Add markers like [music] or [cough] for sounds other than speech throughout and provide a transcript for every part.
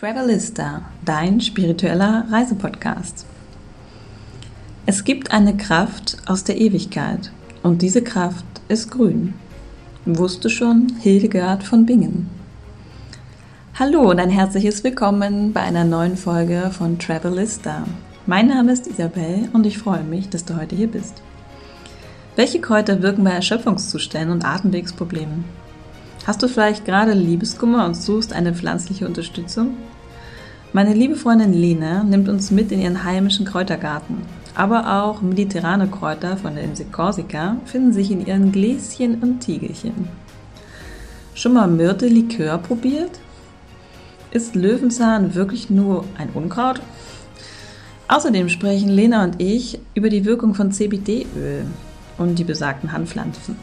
Travelista, dein spiritueller Reisepodcast. Es gibt eine Kraft aus der Ewigkeit und diese Kraft ist grün. Wusste schon Hildegard von Bingen. Hallo und ein herzliches Willkommen bei einer neuen Folge von Travelista. Mein Name ist Isabel und ich freue mich, dass du heute hier bist. Welche Kräuter wirken bei Erschöpfungszuständen und Atemwegsproblemen? Hast du vielleicht gerade Liebeskummer und suchst eine pflanzliche Unterstützung? Meine liebe Freundin Lena nimmt uns mit in ihren heimischen Kräutergarten. Aber auch mediterrane Kräuter von der Insel Korsika finden sich in ihren Gläschen und Tiegelchen. Schon mal Myrte-Likör probiert? Ist Löwenzahn wirklich nur ein Unkraut? Außerdem sprechen Lena und ich über die Wirkung von CBD-Öl und die besagten Handpflanzen.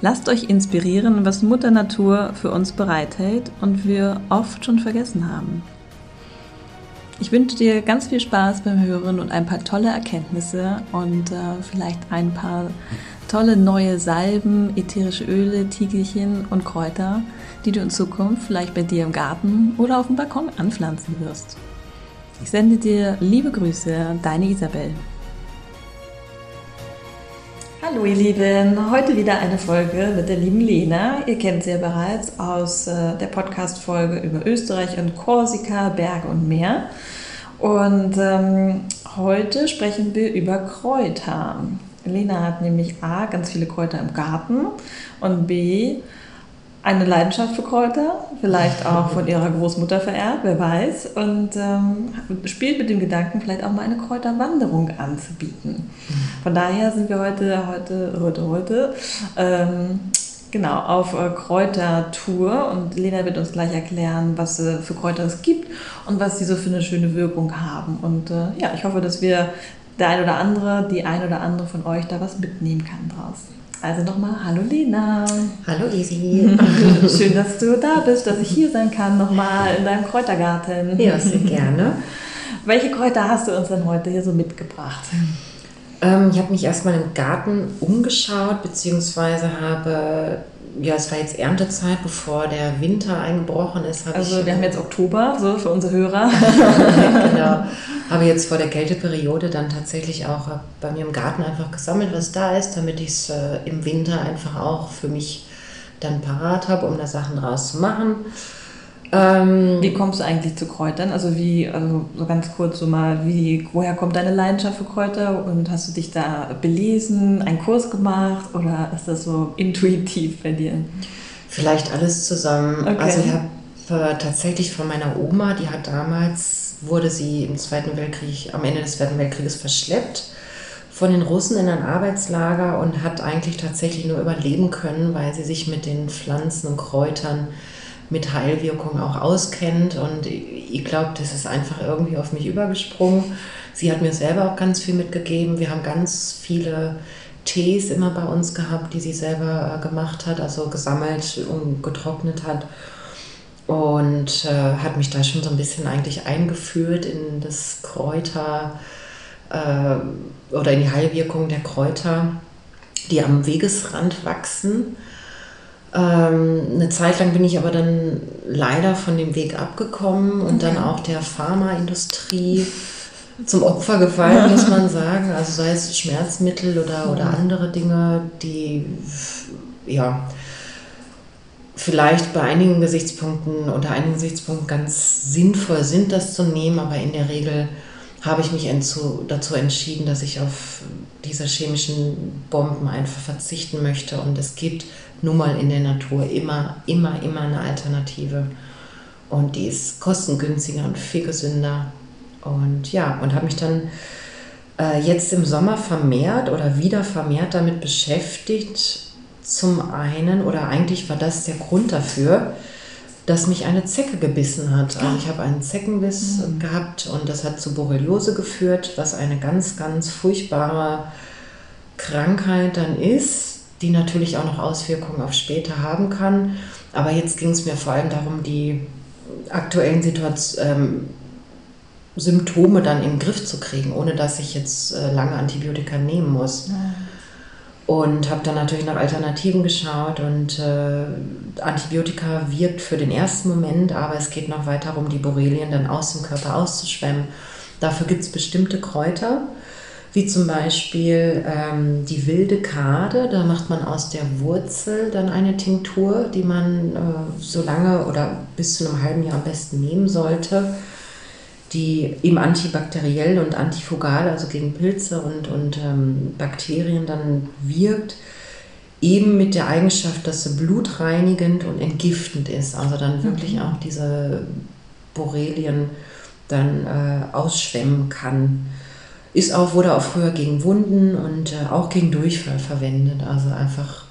Lasst euch inspirieren, was Mutter Natur für uns bereithält und wir oft schon vergessen haben. Ich wünsche dir ganz viel Spaß beim Hören und ein paar tolle Erkenntnisse und äh, vielleicht ein paar tolle neue Salben, ätherische Öle, Tiegelchen und Kräuter, die du in Zukunft vielleicht bei dir im Garten oder auf dem Balkon anpflanzen wirst. Ich sende dir liebe Grüße, deine Isabel. Hallo ihr Lieben, heute wieder eine Folge mit der lieben Lena. Ihr kennt sie ja bereits aus äh, der Podcast-Folge über Österreich und Korsika, Berge und Meer. Und ähm, heute sprechen wir über Kräuter. Lena hat nämlich A, ganz viele Kräuter im Garten und B, eine Leidenschaft für Kräuter, vielleicht auch von [laughs] ihrer Großmutter vererbt, wer weiß, und ähm, spielt mit dem Gedanken, vielleicht auch mal eine Kräuterwanderung anzubieten. Von daher sind wir heute, heute, heute, heute ähm, genau auf äh, Kräutertour und Lena wird uns gleich erklären, was äh, für Kräuter es gibt und was sie so für eine schöne Wirkung haben. Und äh, ja, ich hoffe, dass wir der ein oder andere, die ein oder andere von euch da was mitnehmen kann draußen. Also nochmal, hallo Lena. Hallo Isi. [laughs] Schön, dass du da bist, dass ich hier sein kann, nochmal in deinem Kräutergarten. Ja, sehr gerne. Welche Kräuter hast du uns denn heute hier so mitgebracht? Ähm, ich habe mich erstmal im Garten umgeschaut, beziehungsweise habe ja, es war jetzt Erntezeit, bevor der Winter eingebrochen ist. Also ich, wir haben jetzt Oktober, so für unsere Hörer. [laughs] genau. [laughs] Habe jetzt vor der Kälteperiode dann tatsächlich auch bei mir im Garten einfach gesammelt, was da ist, damit ich es äh, im Winter einfach auch für mich dann parat habe, um da Sachen draus zu machen. Ähm, wie kommst du eigentlich zu Kräutern? Also wie, also so ganz kurz so mal, wie, woher kommt deine Leidenschaft für Kräuter und hast du dich da belesen, einen Kurs gemacht oder ist das so intuitiv bei dir? Vielleicht alles zusammen. Okay. Also ich habe äh, tatsächlich von meiner Oma, die hat damals, wurde sie im Zweiten Weltkrieg, am Ende des Zweiten Weltkrieges verschleppt von den Russen in ein Arbeitslager und hat eigentlich tatsächlich nur überleben können, weil sie sich mit den Pflanzen und Kräutern mit Heilwirkung auch auskennt. Und ich glaube, das ist einfach irgendwie auf mich übergesprungen. Sie hat mir selber auch ganz viel mitgegeben. Wir haben ganz viele Tees immer bei uns gehabt, die sie selber äh, gemacht hat, also gesammelt und getrocknet hat. Und äh, hat mich da schon so ein bisschen eigentlich eingeführt in das Kräuter äh, oder in die Heilwirkung der Kräuter, die am Wegesrand wachsen eine Zeit lang bin ich aber dann leider von dem Weg abgekommen und okay. dann auch der Pharmaindustrie zum Opfer gefallen, muss man [laughs] sagen. Also sei es Schmerzmittel oder, oder andere Dinge, die ja vielleicht bei einigen Gesichtspunkten unter einigen Gesichtspunkten ganz sinnvoll sind, das zu nehmen, aber in der Regel habe ich mich dazu entschieden, dass ich auf diese chemischen Bomben einfach verzichten möchte. Und es gibt nun mal in der Natur immer, immer, immer eine Alternative. Und die ist kostengünstiger und viel gesünder. Und ja, und habe mich dann äh, jetzt im Sommer vermehrt oder wieder vermehrt damit beschäftigt. Zum einen, oder eigentlich war das der Grund dafür, dass mich eine Zecke gebissen hat. Also ich habe einen Zeckenbiss mhm. gehabt und das hat zu Borreliose geführt, was eine ganz, ganz furchtbare Krankheit dann ist die natürlich auch noch Auswirkungen auf später haben kann. Aber jetzt ging es mir vor allem darum, die aktuellen Situation, ähm, Symptome dann im Griff zu kriegen, ohne dass ich jetzt äh, lange Antibiotika nehmen muss. Und habe dann natürlich nach Alternativen geschaut und äh, Antibiotika wirkt für den ersten Moment, aber es geht noch weiter darum, die Borrelien dann aus dem Körper auszuschwemmen. Dafür gibt es bestimmte Kräuter, wie zum Beispiel ähm, die wilde Kade. Da macht man aus der Wurzel dann eine Tinktur, die man äh, so lange oder bis zu einem halben Jahr am besten nehmen sollte die eben antibakteriell und antifugal, also gegen Pilze und, und ähm, Bakterien dann wirkt, eben mit der Eigenschaft, dass sie blutreinigend und entgiftend ist, also dann wirklich mhm. auch diese Borrelien dann äh, ausschwemmen kann. Ist auch, wurde auch früher gegen Wunden und äh, auch gegen Durchfall verwendet, also einfach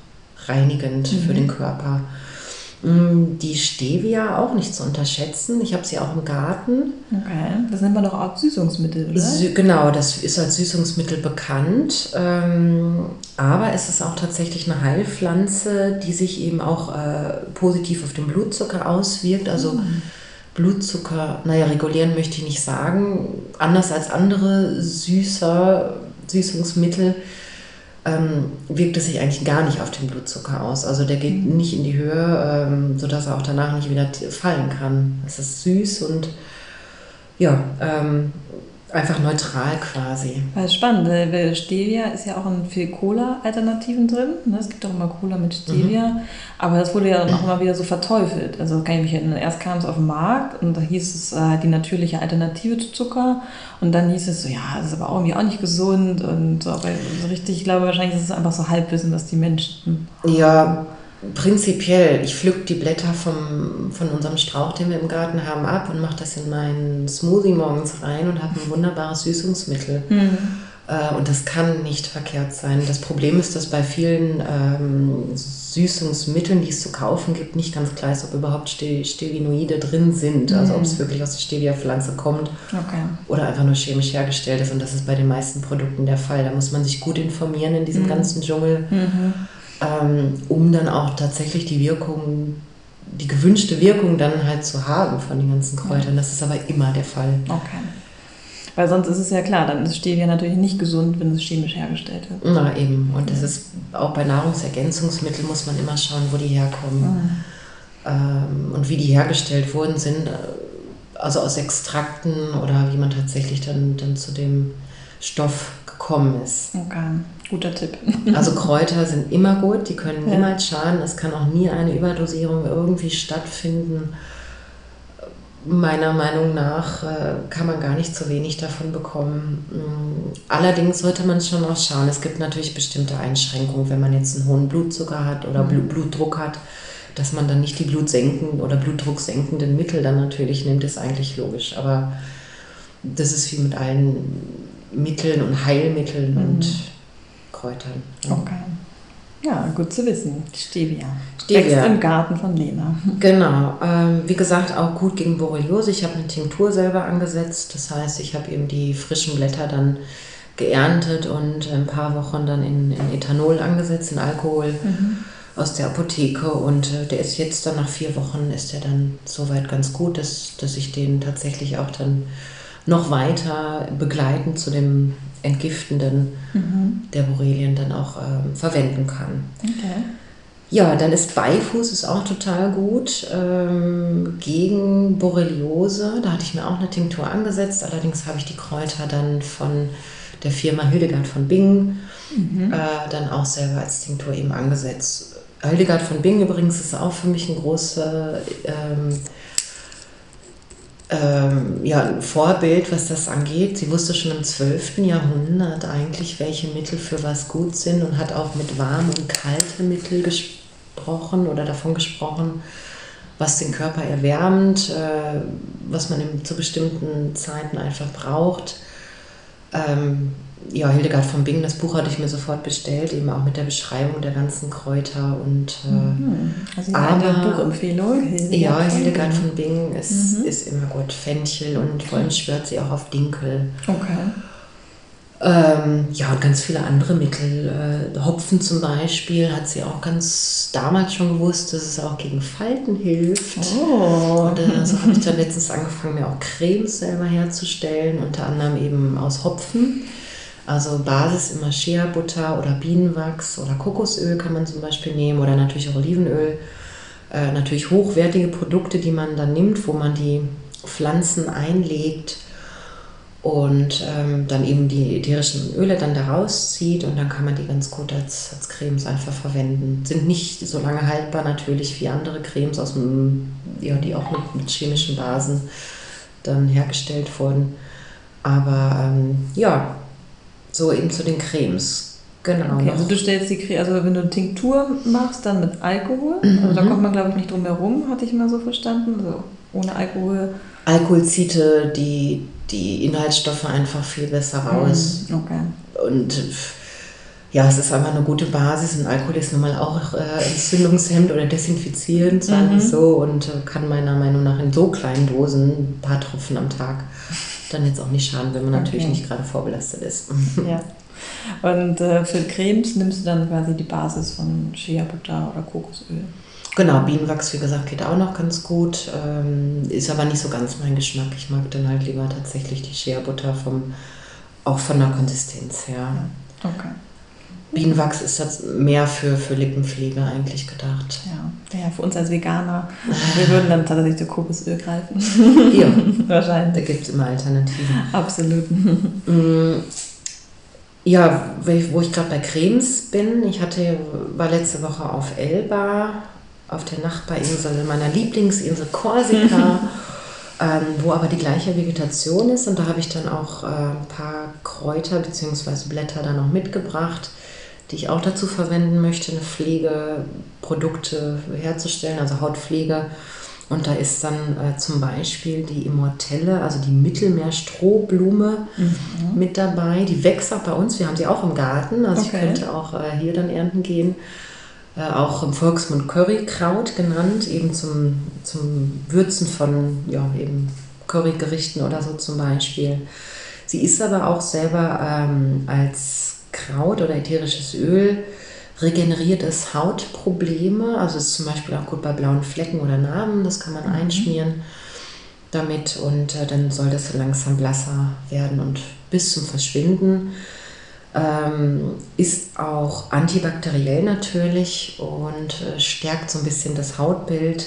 reinigend mhm. für den Körper. Mm, die Stevia auch nicht zu unterschätzen. Ich habe sie auch im Garten. Okay, das nennt man doch auch Süßungsmittel, oder? Sü genau, das ist als Süßungsmittel bekannt. Ähm, aber es ist auch tatsächlich eine Heilpflanze, die sich eben auch äh, positiv auf den Blutzucker auswirkt. Also mhm. Blutzucker, naja, regulieren möchte ich nicht sagen. Anders als andere süßer Süßungsmittel ähm, wirkt es sich eigentlich gar nicht auf den Blutzucker aus. Also der geht mhm. nicht in die Höhe, ähm, sodass er auch danach nicht wieder fallen kann. Es ist süß und ja, ähm, einfach neutral quasi. Das ist spannend, weil Stevia ist ja auch in viel Cola-Alternativen drin. Ne? Es gibt auch immer Cola mit Stevia, mhm. aber das wurde ja dann auch immer wieder so verteufelt. Also kann ich mich erinnern, erst kam es auf den Markt und da hieß es äh, die natürliche Alternative zu Zucker und dann hieß es so, ja, das ist aber auch irgendwie auch nicht gesund und so, aber so richtig, ich glaube wahrscheinlich ist es einfach so Halbwissen, dass die Menschen... Ja, Prinzipiell, ich pflück die Blätter vom, von unserem Strauch, den wir im Garten haben, ab und mache das in meinen Smoothie morgens rein und habe ein wunderbares Süßungsmittel. Mhm. Äh, und das kann nicht verkehrt sein. Das Problem ist, dass bei vielen ähm, Süßungsmitteln, die es zu kaufen gibt, nicht ganz klar ist, ob überhaupt Stevinoide drin sind. Also ob es mhm. wirklich aus der Stevia-Pflanze kommt okay. oder einfach nur chemisch hergestellt ist. Und das ist bei den meisten Produkten der Fall. Da muss man sich gut informieren in diesem mhm. ganzen Dschungel. Ähm, um dann auch tatsächlich die Wirkung, die gewünschte Wirkung dann halt zu haben von den ganzen Kräutern. Das ist aber immer der Fall. Okay. Weil sonst ist es ja klar, dann ist Stevia natürlich nicht gesund, wenn es chemisch hergestellt wird. Na eben. Und das ist auch bei Nahrungsergänzungsmitteln muss man immer schauen, wo die herkommen. Mhm. Ähm, und wie die hergestellt worden sind. Also aus Extrakten oder wie man tatsächlich dann, dann zu dem Stoff gekommen ist. Okay. Guter Tipp. Also Kräuter sind immer gut, die können ja. niemals schaden. Es kann auch nie eine Überdosierung irgendwie stattfinden. Meiner Meinung nach äh, kann man gar nicht zu wenig davon bekommen. Mm, allerdings sollte man schon auch schauen. Es gibt natürlich bestimmte Einschränkungen, wenn man jetzt einen hohen Blutzucker hat oder mhm. Blutdruck hat, dass man dann nicht die blutsenken oder blutdrucksenkenden Mittel dann natürlich nimmt, ist eigentlich logisch. Aber das ist wie mit allen Mitteln und Heilmitteln mhm. und Kräutern. Okay. Ja, gut zu wissen. Stevia. Stevia. Wächst im Garten von Lena. Genau. Ähm, wie gesagt, auch gut gegen Borreliose. Ich habe eine Tinktur selber angesetzt. Das heißt, ich habe eben die frischen Blätter dann geerntet und ein paar Wochen dann in, in Ethanol angesetzt, in Alkohol mhm. aus der Apotheke. Und äh, der ist jetzt dann nach vier Wochen, ist der dann soweit ganz gut, dass, dass ich den tatsächlich auch dann noch weiter begleiten zu dem Entgiftenden mhm. der Borrelien dann auch ähm, verwenden kann. Okay. Ja, dann ist Beifuß ist auch total gut ähm, gegen Borreliose. Da hatte ich mir auch eine Tinktur angesetzt. Allerdings habe ich die Kräuter dann von der Firma Hildegard von Bingen mhm. äh, dann auch selber als Tinktur eben angesetzt. Hildegard von Bingen übrigens ist auch für mich ein großer ähm, ähm, ja, ein Vorbild, was das angeht. Sie wusste schon im 12. Jahrhundert eigentlich, welche Mittel für was gut sind und hat auch mit warmen und kalten Mitteln gesprochen oder davon gesprochen, was den Körper erwärmt, äh, was man zu bestimmten Zeiten einfach braucht. Ähm, ja, Hildegard von Bingen, das Buch hatte ich mir sofort bestellt, eben auch mit der Beschreibung der ganzen Kräuter und äh, mhm. also aber, eine Buchempfehlung. Hildegard ja, Hildegard von Bingen ist, mhm. ist immer gut. Fenchel und vor allem schwört sie auch auf Dinkel. Okay. Ähm, ja, und ganz viele andere Mittel. Äh, Hopfen zum Beispiel hat sie auch ganz damals schon gewusst, dass es auch gegen Falten hilft. Oh. Und äh, so habe ich dann letztens angefangen, mir auch Cremes selber herzustellen, unter anderem eben aus Hopfen. Also Basis immer Shea-Butter oder Bienenwachs oder Kokosöl kann man zum Beispiel nehmen oder natürlich auch Olivenöl. Äh, natürlich hochwertige Produkte, die man dann nimmt, wo man die Pflanzen einlegt und ähm, dann eben die ätherischen Öle dann daraus zieht und dann kann man die ganz gut als, als Cremes einfach verwenden. Sind nicht so lange haltbar natürlich wie andere Cremes, aus dem, ja, die auch mit, mit chemischen Basen dann hergestellt wurden. Aber ähm, ja, so eben zu den Cremes. Genau. Okay, also du stellst die Creme, also wenn du eine Tinktur machst, dann mit Alkohol. Mhm. Also da kommt man, glaube ich, nicht drum herum, hatte ich mal so verstanden. Also ohne Alkohol. Alkohol zieht die, die Inhaltsstoffe einfach viel besser raus. Mhm. Okay. Und ja, es ist einfach eine gute Basis. Und Alkohol ist nun mal auch äh, entzündungshemmend oder desinfizierend, sagen wir mhm. so, und äh, kann meiner Meinung nach in so kleinen Dosen, ein paar Tropfen am Tag, dann jetzt auch nicht schaden, wenn man okay. natürlich nicht gerade vorbelastet ist. Ja. Und äh, für Cremes nimmst du dann quasi die Basis von Shea Butter oder Kokosöl. Genau, Bienenwachs, wie gesagt, geht auch noch ganz gut. Ähm, ist aber nicht so ganz mein Geschmack. Ich mag dann halt lieber tatsächlich die Shea Butter vom, auch von der Konsistenz her. Okay. Bienenwachs ist jetzt mehr für, für Lippenpflege eigentlich gedacht. Ja. ja, für uns als Veganer, wir würden dann tatsächlich zu Kokosöl greifen. Ja, [laughs] wahrscheinlich. Da gibt es immer Alternativen. Absolut. Mm, ja, wo ich gerade bei Cremes bin, ich hatte, war letzte Woche auf Elba, auf der Nachbarinsel meiner Lieblingsinsel Korsika, [laughs] ähm, wo aber die gleiche Vegetation ist. Und da habe ich dann auch äh, ein paar Kräuter bzw. Blätter dann noch mitgebracht, die ich auch dazu verwenden möchte, eine Pflegeprodukte herzustellen, also Hautpflege. Und da ist dann äh, zum Beispiel die Immortelle, also die Mittelmeerstrohblume mhm. mit dabei. Die wächst auch bei uns. Wir haben sie auch im Garten. Also okay. ich könnte auch äh, hier dann ernten gehen. Äh, auch im Volksmund Currykraut genannt, eben zum, zum Würzen von ja, eben Currygerichten oder so zum Beispiel. Sie ist aber auch selber ähm, als Kraut oder ätherisches Öl regeneriert es Hautprobleme. Also ist zum Beispiel auch gut bei blauen Flecken oder Narben. Das kann man mhm. einschmieren damit und äh, dann soll das langsam blasser werden und bis zum Verschwinden. Ähm, ist auch antibakteriell natürlich und äh, stärkt so ein bisschen das Hautbild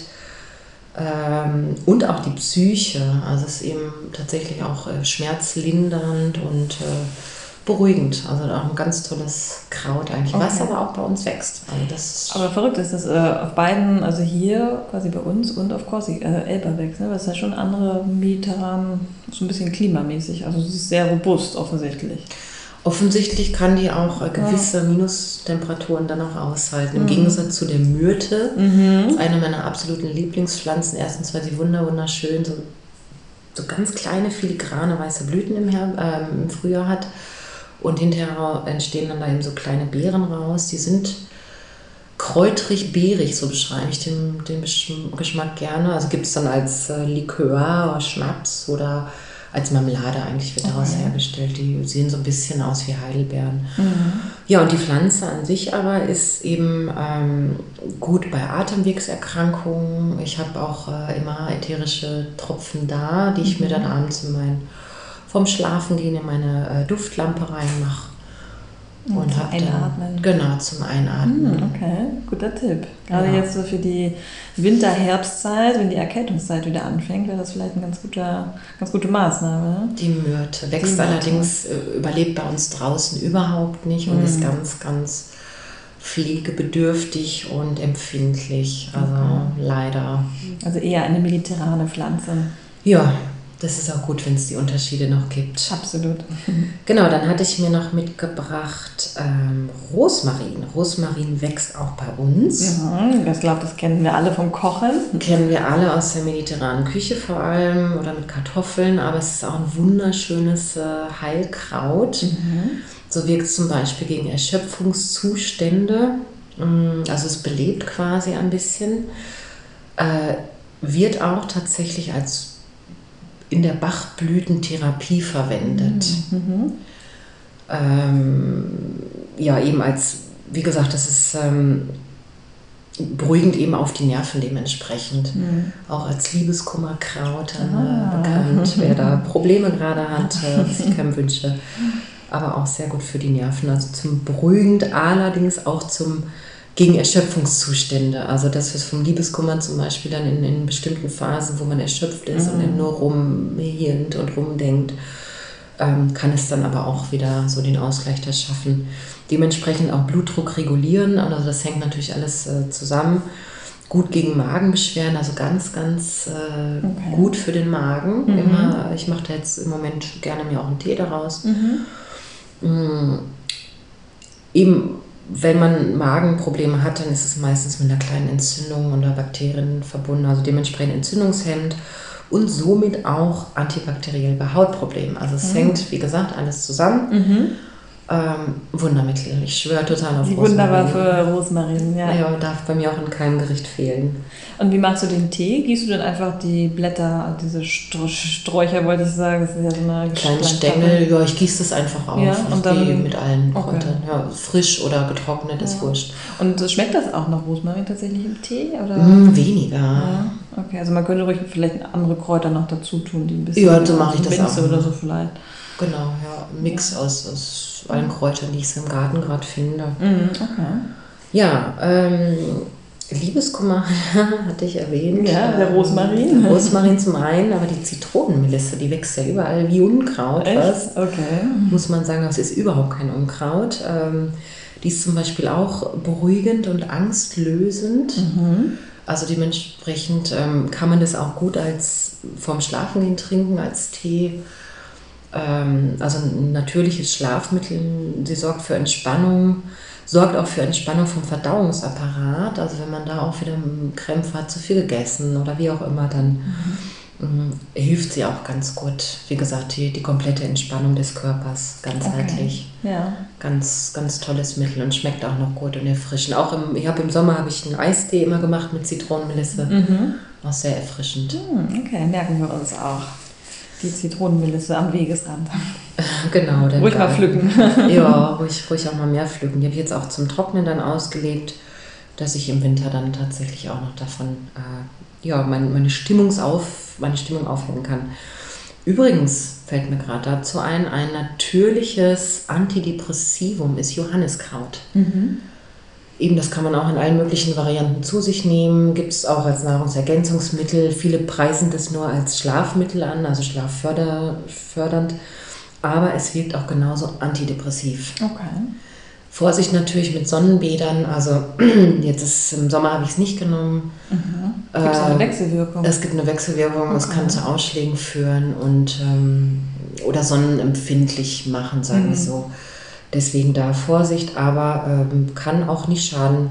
ähm, und auch die Psyche. Also ist eben tatsächlich auch äh, schmerzlindernd und äh, beruhigend. Also auch ein ganz tolles Kraut eigentlich, okay. was aber auch bei uns wächst. Also das aber verrückt ist, dass äh, auf beiden, also hier quasi bei uns und auf Corsi, äh, Elba wächst. Ne? Das ist ja schon andere mediterran, so ein bisschen klimamäßig. Also es ist sehr robust offensichtlich. Offensichtlich kann die auch äh, gewisse ja. Minustemperaturen dann auch aushalten. Im mhm. Gegensatz zu der Myrte, mhm. eine meiner absoluten Lieblingspflanzen. Erstens, weil sie wunderschön so, so ganz kleine filigrane weiße Blüten im, Her äh, im Frühjahr hat. Und hinterher entstehen dann da eben so kleine Beeren raus. Die sind kräutrig-beerig, so beschreibe ich den, den Geschmack gerne. Also gibt es dann als äh, Likör oder Schnaps oder als Marmelade eigentlich wird daraus okay. hergestellt. Die sehen so ein bisschen aus wie Heidelbeeren. Mhm. Ja, und die Pflanze an sich aber ist eben ähm, gut bei Atemwegserkrankungen. Ich habe auch äh, immer ätherische Tropfen da, die ich mhm. mir dann abends in mein vom Schlafengehen in meine äh, Duftlampe reinmache. Und, und zum Einatmen. Dann, genau, zum Einatmen. Hm, okay, guter Tipp. Gerade genau. jetzt so für die Winter-Herbstzeit, wenn die Erkältungszeit wieder anfängt, wäre das vielleicht eine ganz, guter, ganz gute Maßnahme. Ne? Die Myrte wächst die Myrte. allerdings, äh, überlebt bei uns draußen überhaupt nicht und hm. ist ganz, ganz pflegebedürftig und empfindlich. Also okay. leider. Also eher eine mediterrane Pflanze. Ja, das ist auch gut, wenn es die Unterschiede noch gibt. Absolut. [laughs] Genau, dann hatte ich mir noch mitgebracht ähm, Rosmarin. Rosmarin wächst auch bei uns. Ja, ich glaube, das kennen wir alle vom Kochen. Kennen wir alle aus der mediterranen Küche vor allem oder mit Kartoffeln, aber es ist auch ein wunderschönes äh, Heilkraut. Mhm. So wirkt es zum Beispiel gegen Erschöpfungszustände. Mm, also es belebt quasi ein bisschen. Äh, wird auch tatsächlich als in der Bachblütentherapie verwendet. Mhm. Ähm, ja, eben als, wie gesagt, das ist ähm, beruhigend eben auf die Nerven dementsprechend. Mhm. Auch als Liebeskummerkraut äh, ah. bekannt, wer da [laughs] Probleme gerade hat, äh, was ich keinem wünsche. [laughs] aber auch sehr gut für die Nerven. Also zum beruhigend, allerdings auch zum gegen Erschöpfungszustände. Also das ist vom Liebeskummer zum Beispiel dann in, in bestimmten Phasen, wo man erschöpft ist mhm. und nur rumhirnt und rumdenkt, ähm, kann es dann aber auch wieder so den Ausgleich da schaffen. Dementsprechend auch Blutdruck regulieren, also das hängt natürlich alles äh, zusammen. Gut gegen Magenbeschwerden, also ganz, ganz äh, okay. gut für den Magen. Mhm. Immer, ich mache da jetzt im Moment gerne mir auch einen Tee daraus. Mhm. Mhm. Eben wenn man Magenprobleme hat, dann ist es meistens mit einer kleinen Entzündung oder Bakterien verbunden, also dementsprechend entzündungshemmend und somit auch antibakteriell bei Hautproblemen. Also es mhm. hängt, wie gesagt, alles zusammen. Mhm. Ähm, Wundermittel. Ich schwöre total auf Die Rosmarin. Wunderbar für Rosmarin, ja. Ja, darf bei mir auch in keinem Gericht fehlen. Und wie machst du den Tee? Gießt du dann einfach die Blätter, diese Sträucher, wollte ich sagen, das ist ja so eine Kleinen Stängel, ja, ich gieße das einfach auf. Ja, und dann mit allen okay. Kräutern. Ja, frisch oder getrocknet ist ja. wurscht. Und schmeckt das auch nach Rosmarin tatsächlich im Tee? Oder? Mm, weniger. Ja. Okay, also man könnte ruhig vielleicht andere Kräuter noch dazu tun, die ein bisschen. Ja, so mache ich das auch. oder so vielleicht. Genau, ja. Mix aus, aus allen Kräutern, die ich so im Garten gerade finde. Mhm, okay. Ja, ähm, Liebeskummer [laughs] hatte ich erwähnt. Ja, der Rosmarin. Der Rosmarin zum einen, aber die Zitronenmelisse, die wächst ja überall wie Unkraut Echt? fast. Okay. Muss man sagen, das ist überhaupt kein Unkraut. Ähm, die ist zum Beispiel auch beruhigend und angstlösend. Mhm. Also dementsprechend ähm, kann man das auch gut als vorm Schlafengehen trinken, als Tee ähm, also ein natürliches Schlafmittel. Sie sorgt für Entspannung, sorgt auch für Entspannung vom Verdauungsapparat. Also wenn man da auch wieder Krämpfe hat, zu viel gegessen oder wie auch immer, dann mhm. äh, hilft sie auch ganz gut. Wie gesagt, die, die komplette Entspannung des Körpers, ganzheitlich. Okay. Ja. Ganz, ganz tolles Mittel und schmeckt auch noch gut und erfrischend. Auch im, ich habe im Sommer habe ich einen Eistee immer gemacht mit Zitronenmelisse. Mhm. Auch sehr erfrischend. Mhm, okay, merken wir uns auch die Zitronenmelisse am Wegesrand. [laughs] Genau. Ruhig mal pflücken. [laughs] ja, ruhig, ruhig auch mal mehr pflücken. Die habe ich jetzt auch zum Trocknen dann ausgelegt, dass ich im Winter dann tatsächlich auch noch davon äh, ja, meine, meine, Stimmungsauf, meine Stimmung aufhängen kann. Übrigens fällt mir gerade dazu ein, ein natürliches Antidepressivum ist Johanniskraut. Mhm. Eben, das kann man auch in allen möglichen Varianten zu sich nehmen. Gibt es auch als Nahrungsergänzungsmittel. Viele preisen das nur als Schlafmittel an, also schlaffördernd. Aber es wirkt auch genauso antidepressiv. Okay. Vorsicht natürlich mit Sonnenbädern. Also [clears throat] jetzt ist im Sommer habe ich es nicht genommen. Mhm. Gibt es äh, eine Wechselwirkung? Es gibt eine Wechselwirkung. Okay. Es kann zu Ausschlägen führen und ähm, oder sonnenempfindlich machen, sagen wir mhm. so. Deswegen da Vorsicht, aber ähm, kann auch nicht schaden,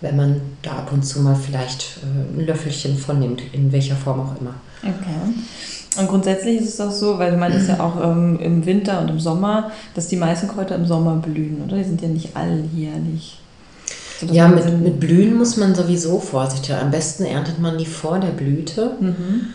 wenn man da ab und zu mal vielleicht äh, ein Löffelchen von nimmt, in welcher Form auch immer. Okay. Und grundsätzlich ist es auch so, weil man ist ja auch ähm, im Winter und im Sommer, dass die meisten Kräuter im Sommer blühen, oder? Die sind ja nicht alljährlich. So, ja, mit, mit Blühen muss man sowieso vorsichtig. Am besten erntet man die vor der Blüte. Mhm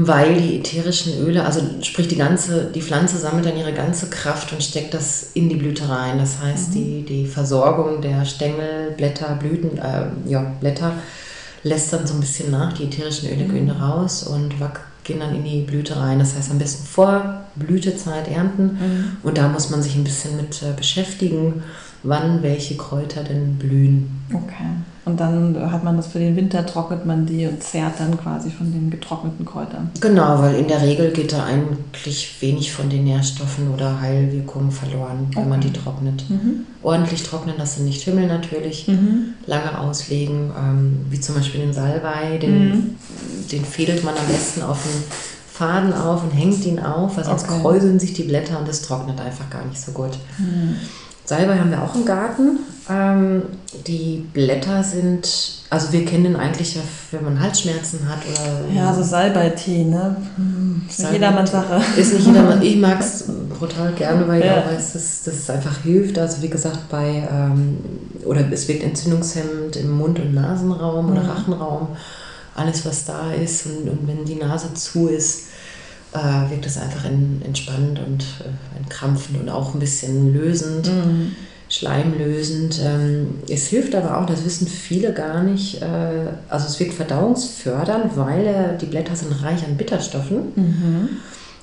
weil die ätherischen Öle, also sprich die ganze, die Pflanze sammelt dann ihre ganze Kraft und steckt das in die Blüte rein. Das heißt, mhm. die, die Versorgung der Stängel, Blätter, Blüten, äh, ja, Blätter lässt dann so ein bisschen nach. Die ätherischen Öle mhm. gehen raus und gehen dann in die Blüte rein. Das heißt, am besten vor Blütezeit ernten. Mhm. Und da muss man sich ein bisschen mit äh, beschäftigen, wann welche Kräuter denn blühen. Okay. Und dann hat man das für den Winter, trocknet man die und zehrt dann quasi von den getrockneten Kräutern. Genau, weil in der Regel geht da eigentlich wenig von den Nährstoffen oder Heilwirkungen verloren, wenn man die trocknet. Mhm. Ordentlich trocknen lassen, nicht schimmeln natürlich, mhm. lange auslegen, ähm, wie zum Beispiel den Salbei, den, mhm. den fädelt man am besten auf den Faden auf und hängt ihn auf, weil sonst okay. kräuseln sich die Blätter und es trocknet einfach gar nicht so gut. Mhm. Salbei haben wir auch im Garten. Ähm, die Blätter sind, also wir kennen den eigentlich ja, wenn man Halsschmerzen hat oder. Ja, so Salbeitee, ne? Hm, ist nicht jedermanns Sache. Ist nicht jedermanns. Ich mag es [laughs] brutal gerne, weil ja. ich auch weiß, dass das einfach hilft. Also wie gesagt, bei, ähm, oder es wirkt entzündungshemmend im Mund- und Nasenraum oder Rachenraum. Alles, was da ist. Und, und wenn die Nase zu ist, äh, wirkt es einfach in, entspannend und äh, entkrampfend und auch ein bisschen lösend, mhm. schleimlösend. Ähm, es hilft aber auch, das wissen viele gar nicht, äh, also es wirkt verdauungsfördernd, weil äh, die Blätter sind reich an Bitterstoffen. Mhm.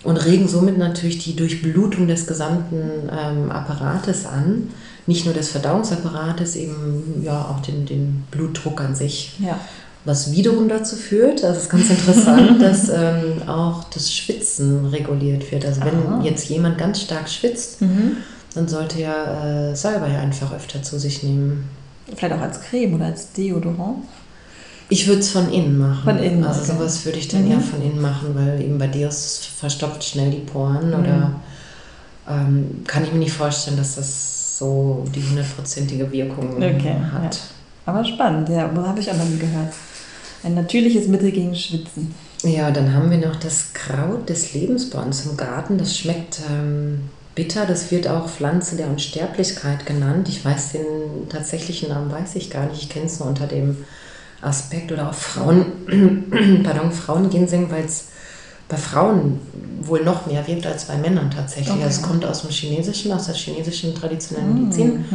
und regen somit natürlich die Durchblutung des gesamten ähm, Apparates an. Nicht nur des Verdauungsapparates, eben ja auch den, den Blutdruck an sich. Ja. Was wiederum dazu führt, das ist ganz interessant, [laughs] dass ähm, auch das Schwitzen reguliert wird. Also wenn Aha. jetzt jemand ganz stark schwitzt, mhm. dann sollte er äh, Salbei einfach öfter zu sich nehmen. Vielleicht auch als Creme oder als Deodorant? Ich würde es von innen machen. Von innen. Also okay. sowas würde ich dann mhm. eher von innen machen, weil eben bei es verstopft schnell die Poren mhm. oder ähm, kann ich mir nicht vorstellen, dass das so die hundertprozentige Wirkung okay, hat. Ja. Aber spannend, ja, habe ich auch noch nie gehört. Ein natürliches Mittel gegen Schwitzen. Ja, dann haben wir noch das Kraut des Lebens bei uns im Garten. Das schmeckt ähm, bitter. Das wird auch Pflanze der Unsterblichkeit genannt. Ich weiß den tatsächlichen Namen, weiß ich gar nicht. Ich kenne es nur unter dem Aspekt oder auch Frauen, [clears throat] pardon, Frauenginseng, weil es bei Frauen wohl noch mehr wirkt als bei Männern tatsächlich. Okay. Also es kommt aus dem Chinesischen, aus der chinesischen traditionellen mm, Medizin.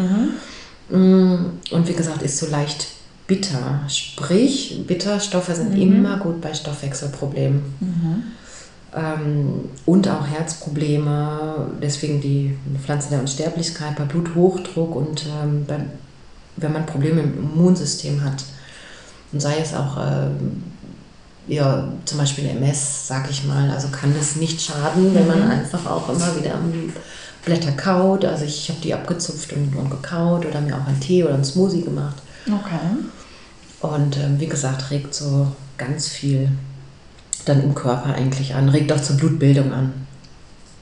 Mhm. Und wie gesagt, ist so leicht bitter. Sprich, Bitterstoffe sind mhm. immer gut bei Stoffwechselproblemen. Mhm. Ähm, und auch Herzprobleme, deswegen die Pflanze der Unsterblichkeit, bei Bluthochdruck und ähm, bei, wenn man Probleme im Immunsystem hat. Und sei es auch ähm, ja, zum Beispiel MS, sag ich mal, also kann es nicht schaden, wenn man mhm. einfach auch immer wieder Blätter kaut. Also ich habe die abgezupft und, und gekaut oder mir auch einen Tee oder einen Smoothie gemacht. Okay. Und ähm, wie gesagt, regt so ganz viel dann im Körper eigentlich an, regt auch zur Blutbildung an.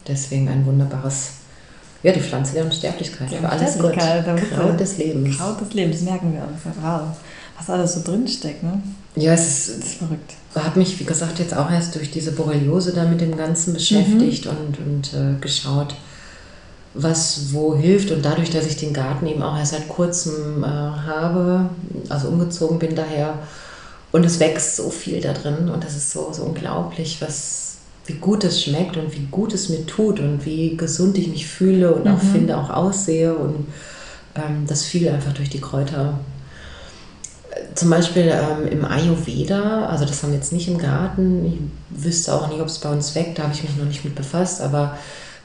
Deswegen ein wunderbares, ja, die Pflanze der Unsterblichkeit. Für alles gut. Kraut des Lebens. Kraut des Lebens, merken wir uns. Wow. Was alles so drinsteckt, ne? Ja, es ist, ist verrückt. Hat mich, wie gesagt, jetzt auch erst durch diese Borreliose da mit dem Ganzen beschäftigt mhm. und, und äh, geschaut, was wo hilft. Und dadurch, dass ich den Garten eben auch erst seit kurzem äh, habe, also umgezogen bin daher, und es wächst so viel da drin und das ist so, so unglaublich, was, wie gut es schmeckt und wie gut es mir tut und wie gesund ich mich fühle und mhm. auch finde, auch aussehe. Und ähm, das fiel einfach durch die Kräuter. Zum Beispiel ähm, im Ayurveda, also das haben wir jetzt nicht im Garten, ich wüsste auch nicht, ob es bei uns weg, da habe ich mich noch nicht mit befasst, aber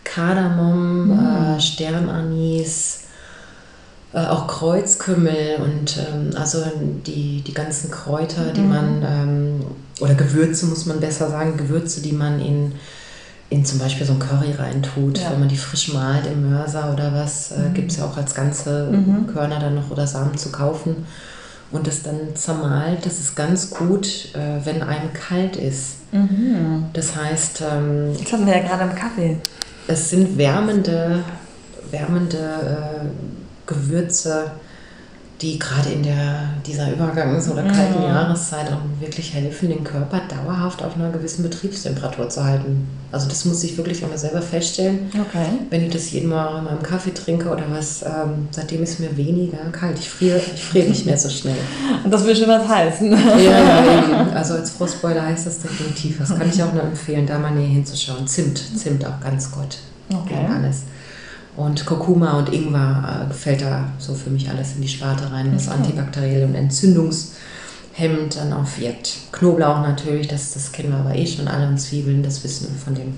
Kardamom, mhm. äh, Sternanis, äh, auch Kreuzkümmel und ähm, also die, die ganzen Kräuter, die mhm. man, ähm, oder Gewürze muss man besser sagen, Gewürze, die man in, in zum Beispiel so ein Curry reintut, ja. wenn man die frisch malt im Mörser oder was, äh, mhm. gibt es ja auch als ganze mhm. Körner dann noch oder Samen zu kaufen und das dann zermalt, das ist ganz gut, äh, wenn einem kalt ist. Mhm. Das heißt. Ähm, das hatten wir ja gerade im Kaffee es sind wärmende, wärmende äh, Gewürze, die gerade in der, dieser Übergangs- oder kalten mm. Jahreszeit auch wirklich helfen, den Körper dauerhaft auf einer gewissen Betriebstemperatur zu halten. Also das muss ich wirklich einmal selber feststellen. Okay. Wenn ich das jeden Mal in meinem Kaffee trinke oder was, ähm, seitdem ist mir weniger kalt. Ich friere, ich friere nicht mehr so schnell. Und [laughs] das will schon was heißen. ja, [laughs] also als Frostbeule heißt das definitiv. Das kann ich auch nur empfehlen, da mal näher hinzuschauen. Zimt, Zimt auch ganz gut. Okay. Gegen alles. Und Kurkuma und Ingwer äh, fällt da so für mich alles in die Sparte rein, was okay. antibakteriell und entzündungshemmend dann auch wirkt. Knoblauch natürlich, das, das kennen wir aber eh schon alle und Zwiebeln, das wissen wir von dem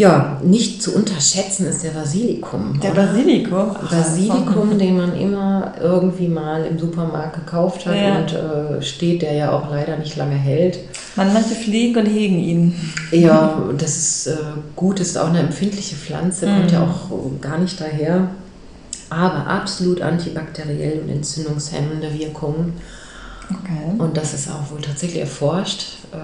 ja, nicht zu unterschätzen ist der Basilikum. Der Basilikum? Ach, Basilikum, den man immer irgendwie mal im Supermarkt gekauft hat ja. und äh, steht, der ja auch leider nicht lange hält. Man manche pflegen und hegen ihn. Ja, das ist äh, gut, ist auch eine empfindliche Pflanze, mhm. kommt ja auch gar nicht daher. Aber absolut antibakteriell und entzündungshemmende Wirkungen. Okay. Und das ist auch wohl tatsächlich erforscht. Äh,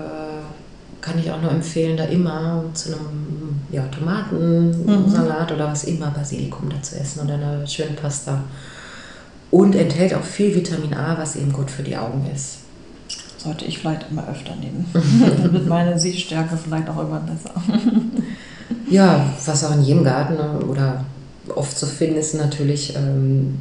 kann ich auch nur empfehlen, da immer zu einem ja, Tomatensalat mhm. oder was immer Basilikum dazu essen oder eine schöne Pasta. Und enthält auch viel Vitamin A, was eben gut für die Augen ist. Sollte ich vielleicht immer öfter nehmen. [laughs] Dann wird meine Sehstärke vielleicht auch immer besser. [laughs] ja, was auch in jedem Garten oder oft zu finden ist natürlich ähm,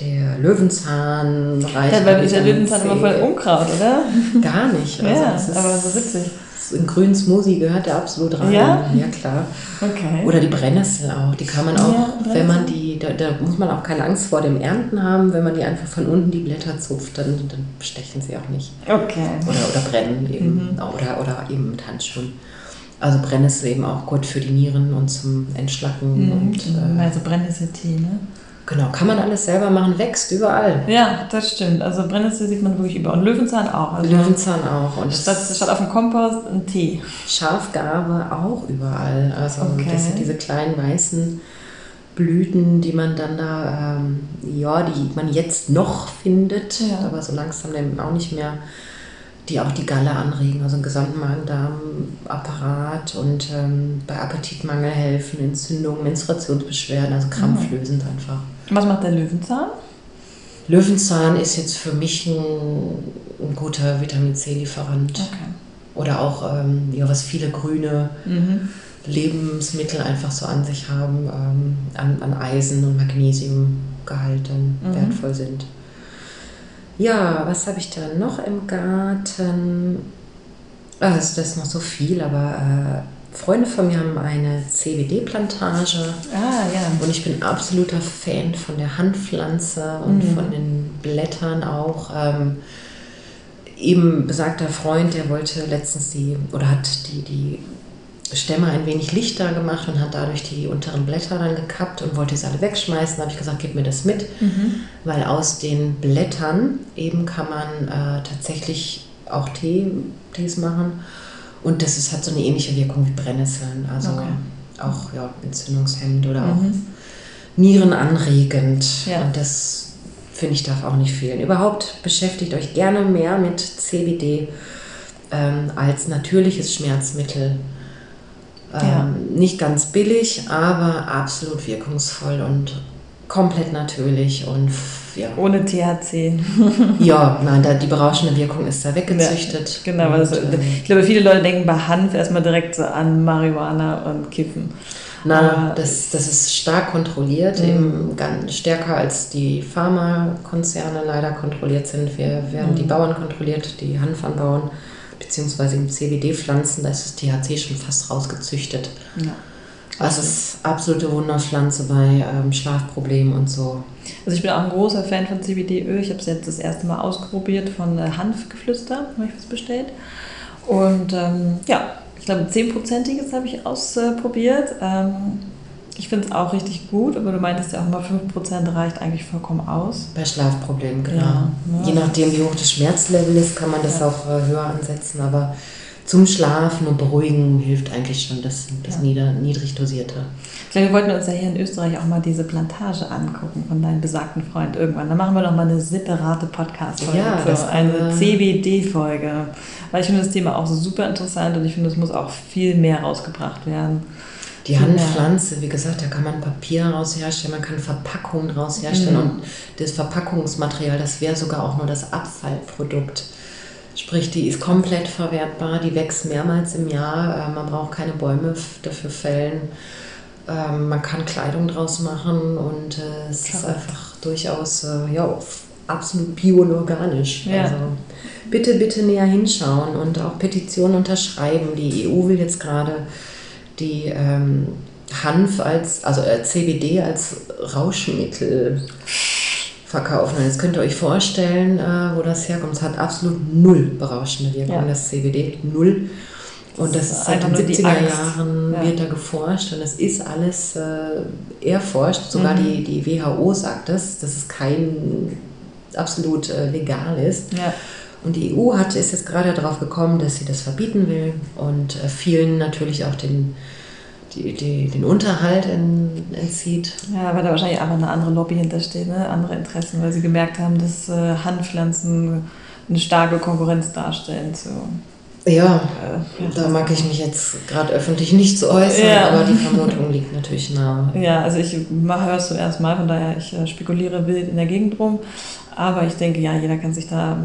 der Löwenzahn. Ja, weil ist der Löwenzahn immer voll Unkraut, oder? Gar nicht. [laughs] Also ja, aber so witzig in grünen Smoothie gehört der absolut rein. Ja? Ja, klar. Okay. Oder die Brennnessel auch. Die kann man auch, ja, wenn man die, da, da, muss man auch keine Angst vor dem Ernten haben, wenn man die einfach von unten die Blätter zupft, dann, dann stechen sie auch nicht. Okay. Oder, oder brennen eben. Mhm. Oder, oder eben mit Handschuhen. Also Brennnessel eben auch gut für die Nieren und zum Entschlacken. Mhm, und, äh, also Brennnesseltee, ne? Genau, kann man alles selber machen, wächst überall. Ja, das stimmt. Also Brennnessel sieht man wirklich überall. Und Löwenzahn auch. Also Löwenzahn auch. Und statt, statt auf dem Kompost ein Tee. Schafgarbe auch überall. Also okay. das sind diese kleinen weißen Blüten, die man dann da, ähm, ja, die man jetzt noch findet, ja. aber so langsam dann auch nicht mehr die auch die Galle anregen, also den gesamten Magen-Darm-Apparat und ähm, bei Appetitmangel helfen, Entzündungen, Menstruationsbeschwerden, also krampflösend mhm. einfach. Was macht der Löwenzahn? Löwenzahn ist jetzt für mich ein, ein guter Vitamin C-Lieferant. Okay. Oder auch, ähm, ja, was viele grüne mhm. Lebensmittel einfach so an sich haben, ähm, an, an Eisen und Magnesiumgehalt dann mhm. wertvoll sind. Ja, was habe ich da noch im Garten? Also das ist noch so viel, aber äh, Freunde von mir haben eine CBD-Plantage. Ah, ja. Und ich bin absoluter Fan von der Handpflanze und mhm. von den Blättern auch. Ähm, eben besagter Freund, der wollte letztens die, oder hat die, die Stämme ein wenig lichter gemacht und hat dadurch die unteren Blätter dann gekappt und wollte sie alle wegschmeißen. Da habe ich gesagt, gib mir das mit, mhm. weil aus den Blättern eben kann man äh, tatsächlich auch Tee, Tees machen und das ist, hat so eine ähnliche Wirkung wie Brennnesseln, also okay. auch ja, entzündungshemmend oder mhm. auch nierenanregend ja. und das finde ich darf auch nicht fehlen. Überhaupt beschäftigt euch gerne mehr mit CBD ähm, als natürliches Schmerzmittel ja. Ähm, nicht ganz billig, aber absolut wirkungsvoll und komplett natürlich und ja. Ohne THC. ja, [laughs] nein, da, die berauschende Wirkung ist da weggezüchtet. Ja, genau, und, also, ich glaube, viele Leute denken bei Hanf erstmal direkt so an Marihuana und Kiffen. Na, das, das ist stark kontrolliert, mhm. eben ganz stärker als die Pharmakonzerne leider kontrolliert sind. Wir werden mhm. die Bauern kontrolliert, die Hanf anbauen beziehungsweise im CBD-Pflanzen, da ist das THC schon fast rausgezüchtet. Ja. Also das ist absolute Wunderpflanze bei ähm, Schlafproblemen und so. Also ich bin auch ein großer Fan von CBD-Öl. Ich habe es jetzt das erste Mal ausprobiert von äh, Hanfgeflüster, habe ich was bestellt. Und ähm, ja, ich glaube, 10%iges habe ich ausprobiert. Ähm, ich finde es auch richtig gut, aber du meintest ja auch mal 5% reicht eigentlich vollkommen aus. Bei Schlafproblemen, genau. Ja, ja. Je nachdem, wie hoch das Schmerzlevel ist, kann man das ja. auch äh, höher ansetzen, aber zum Schlafen und Beruhigen hilft eigentlich schon das, das nieder, niedrig dosierte. Ich glaube, wir wollten uns ja hier in Österreich auch mal diese Plantage angucken von deinem besagten Freund irgendwann. Da machen wir doch mal eine separate Podcast-Folge, ja, so eine CBD-Folge. Weil ich finde das Thema auch super interessant und ich finde, es muss auch viel mehr rausgebracht werden. Die Handpflanze, wie gesagt, da kann man Papier raus herstellen, man kann Verpackungen raus herstellen mhm. und das Verpackungsmaterial, das wäre sogar auch nur das Abfallprodukt. Sprich, die ist komplett verwertbar, die wächst mehrmals im Jahr, äh, man braucht keine Bäume dafür fällen, ähm, man kann Kleidung draus machen und äh, es ist einfach durchaus äh, ja, absolut bio und organisch. Ja. Also bitte, bitte näher hinschauen und auch Petitionen unterschreiben. Die EU will jetzt gerade die ähm, Hanf als, also äh, CBD als Rauschmittel verkaufen. Und jetzt könnt ihr euch vorstellen, äh, wo das herkommt. Es hat absolut null berauschende Wirkung, ja. das CBD. Null. Und das, das ist seit den 70er Jahren ja. wird da geforscht und das ist alles äh, erforscht. Sogar mhm. die, die WHO sagt das, dass es kein absolut äh, legal ist. Ja. Und die EU hat, ist jetzt gerade darauf gekommen, dass sie das verbieten will und äh, vielen natürlich auch den, die, die, den Unterhalt entzieht. Ja, weil da wahrscheinlich einfach eine andere Lobby hintersteht, ne? andere Interessen, weil sie gemerkt haben, dass äh, Handpflanzen eine starke Konkurrenz darstellen zu. Ja, äh, da mag ich mich jetzt gerade öffentlich nicht zu äußern, ja. aber die Vermutung liegt natürlich nahe. Ja, also ich höre es zum ersten Mal, von daher ich äh, spekuliere wild in der Gegend rum. Aber ich denke, ja, jeder kann sich da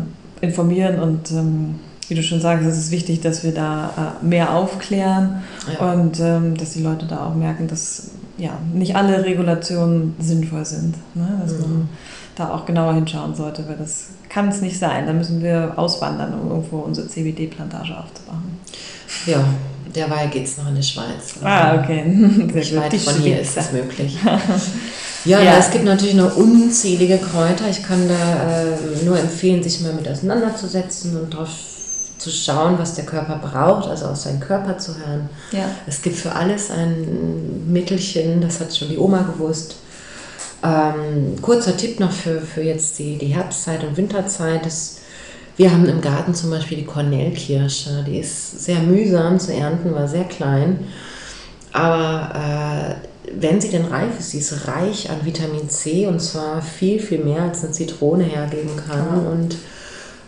informieren und ähm, wie du schon sagst, es ist wichtig, dass wir da äh, mehr aufklären ja. und ähm, dass die Leute da auch merken, dass ja, nicht alle Regulationen sinnvoll sind. Ne? Dass mhm. man da auch genauer hinschauen sollte, weil das kann es nicht sein. Da müssen wir auswandern, um irgendwo unsere CBD-Plantage aufzubauen. Ja, derweil geht es noch in die Schweiz. Also ah, okay. [laughs] Nicht weit von hier ist es möglich. [laughs] Ja, ja, es gibt natürlich noch unzählige Kräuter. Ich kann da äh, nur empfehlen, sich mal mit auseinanderzusetzen und darauf zu schauen, was der Körper braucht, also auf seinen Körper zu hören. Ja. Es gibt für alles ein Mittelchen, das hat schon die Oma gewusst. Ähm, kurzer Tipp noch für, für jetzt die, die Herbstzeit und Winterzeit. Das, wir haben im Garten zum Beispiel die Kornellkirsche. Die ist sehr mühsam zu ernten, war sehr klein. Aber äh, wenn sie denn reif ist, sie ist reich an Vitamin C und zwar viel, viel mehr als eine Zitrone hergeben kann. Ja. Und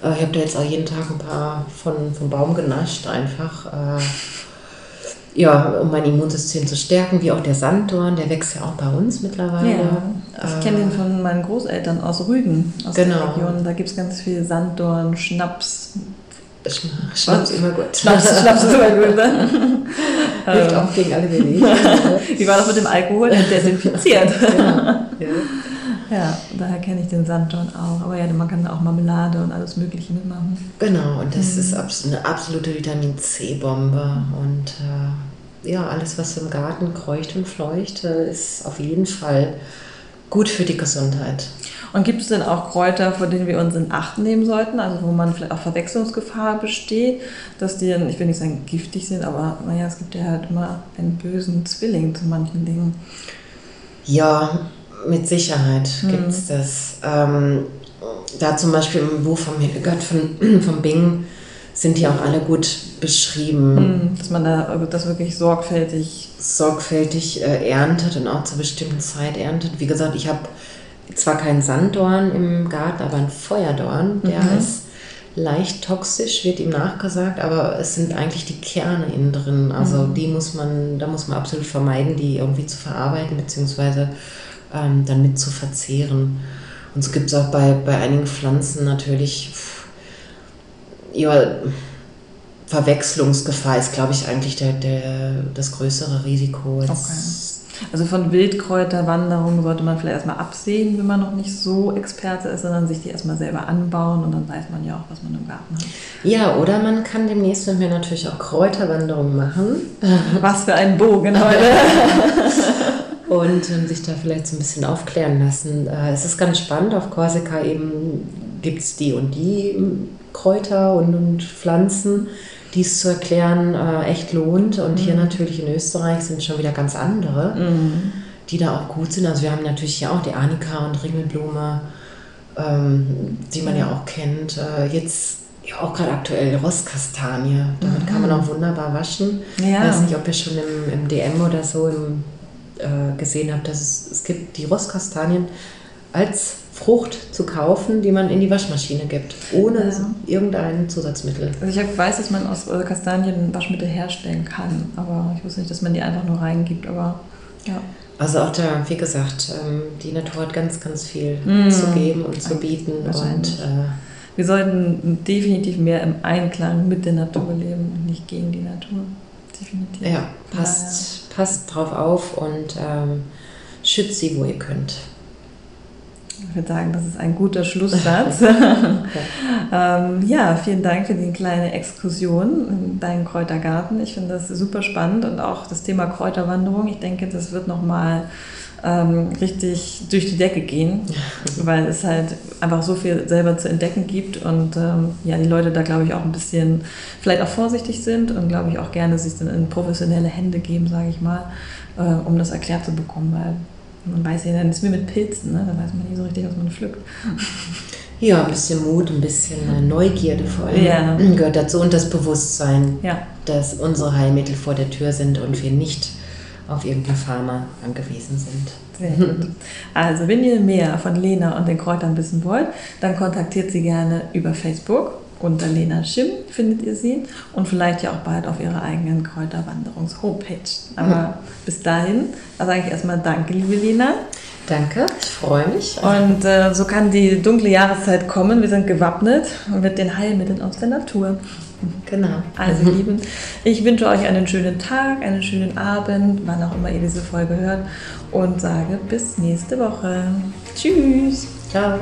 äh, ich habe da jetzt auch jeden Tag ein paar von, vom Baum genascht, einfach. Äh, ja, um mein Immunsystem zu stärken, wie auch der Sanddorn, der wächst ja auch bei uns mittlerweile. Ja, ich kenne den von meinen Großeltern aus Rügen, aus genau. der Region. Da gibt es ganz viel Sanddorn, Schnaps. Schnaps immer gut. [laughs] Schnaps, Schnaps ist immer gut, ne? [laughs] Hilft auch gegen alle Wehwehchen. [laughs] Wie war das mit dem Alkohol? Desinfiziert. genau. Ja. Ja, daher kenne ich den Sanddorn auch. Aber ja, man kann auch Marmelade und alles Mögliche mitmachen. Genau, und das mhm. ist eine absolute Vitamin C-Bombe. Und äh, ja, alles, was im Garten kreucht und fleucht, äh, ist auf jeden Fall gut für die Gesundheit. Und gibt es denn auch Kräuter, vor denen wir uns in Acht nehmen sollten, also wo man vielleicht auch Verwechslungsgefahr besteht, dass die, ich will nicht sagen giftig sind, aber naja, es gibt ja halt immer einen bösen Zwilling zu manchen Dingen. Ja, mit Sicherheit mhm. gibt es das. Ähm, da zum Beispiel im Buch von Hildegard von, [clears throat] von Bing sind die auch alle gut beschrieben. Mhm, dass man da das wirklich sorgfältig sorgfältig äh, erntet und auch zur bestimmten Zeit erntet. Wie gesagt, ich habe zwar keinen Sanddorn im Garten, aber einen Feuerdorn, der mhm. ist leicht toxisch, wird ihm nachgesagt, aber es sind eigentlich die Kerne innen drin. Also mhm. die muss man, da muss man absolut vermeiden, die irgendwie zu verarbeiten, beziehungsweise ähm, dann mit zu verzehren. Und so gibt es auch bei, bei einigen Pflanzen natürlich ja, Verwechslungsgefahr ist, glaube ich, eigentlich der, der, das größere Risiko. Okay. Also von Wildkräuterwanderungen sollte man vielleicht erstmal absehen, wenn man noch nicht so Experte ist, sondern sich die erstmal selber anbauen und dann weiß man ja auch, was man im Garten hat. Ja, oder man kann demnächst mit mir natürlich auch Kräuterwanderungen machen. [laughs] Was für ein Bogen heute. [laughs] und ähm, sich da vielleicht so ein bisschen aufklären lassen. Äh, es ist ganz spannend, auf Korsika eben gibt es die und die ähm, Kräuter und, und Pflanzen, die es zu erklären äh, echt lohnt. Und mhm. hier natürlich in Österreich sind schon wieder ganz andere, mhm. die da auch gut sind. Also wir haben natürlich hier auch die Arnika und Ringelblume, ähm, die man ja auch kennt. Äh, jetzt ja, auch gerade aktuell Rosskastanie. Damit mhm. kann man auch wunderbar waschen. Ja. Ich weiß nicht, ob ihr schon im, im DM oder so im äh, gesehen habe, dass es, es gibt die Rostkastanien als Frucht zu kaufen, die man in die Waschmaschine gibt, ohne ja. irgendein Zusatzmittel. Also ich weiß, dass man aus äh, Kastanien Waschmittel herstellen kann, aber ich wusste nicht, dass man die einfach nur reingibt, aber ja. Also auch da, wie gesagt, ähm, die Natur hat ganz, ganz viel mm. zu geben und zu bieten. Und, äh, wir sollten definitiv mehr im Einklang mit der Natur leben und nicht gegen die Natur. Definitiv. Ja, passt passt drauf auf und ähm, schützt sie, wo ihr könnt. Ich würde sagen, das ist ein guter Schlusssatz. [laughs] [laughs] ähm, ja, vielen Dank für die kleine Exkursion in deinen Kräutergarten. Ich finde das super spannend und auch das Thema Kräuterwanderung. Ich denke, das wird nochmal ähm, richtig durch die Decke gehen, [laughs] weil es halt einfach so viel selber zu entdecken gibt und ähm, ja, die Leute da, glaube ich, auch ein bisschen vielleicht auch vorsichtig sind und, glaube ich, auch gerne sich dann in professionelle Hände geben, sage ich mal, äh, um das erklärt zu bekommen, weil man weiß ja, dann ist wie mit Pilzen, ne? da weiß man nie so richtig, was man pflückt. Ja, ein bisschen Mut, ein bisschen äh, Neugierde vor allem ja. gehört dazu und das Bewusstsein, ja. dass unsere Heilmittel vor der Tür sind und wir nicht auf irgendeine Pharma angewiesen sind. Sehr gut. Also, wenn ihr mehr von Lena und den Kräutern wissen wollt, dann kontaktiert sie gerne über Facebook. Unter Lena Schimm findet ihr sie und vielleicht ja auch bald auf ihrer eigenen Kräuterwanderungs-Homepage. Aber mhm. bis dahin sage ich erstmal Danke, liebe Lena. Danke, ich freue mich. Und äh, so kann die dunkle Jahreszeit kommen. Wir sind gewappnet mit den Heilmitteln aus der Natur. Genau. Also, [laughs] Lieben, ich wünsche euch einen schönen Tag, einen schönen Abend, wann auch immer ihr diese Folge hört und sage bis nächste Woche. Tschüss. Ciao.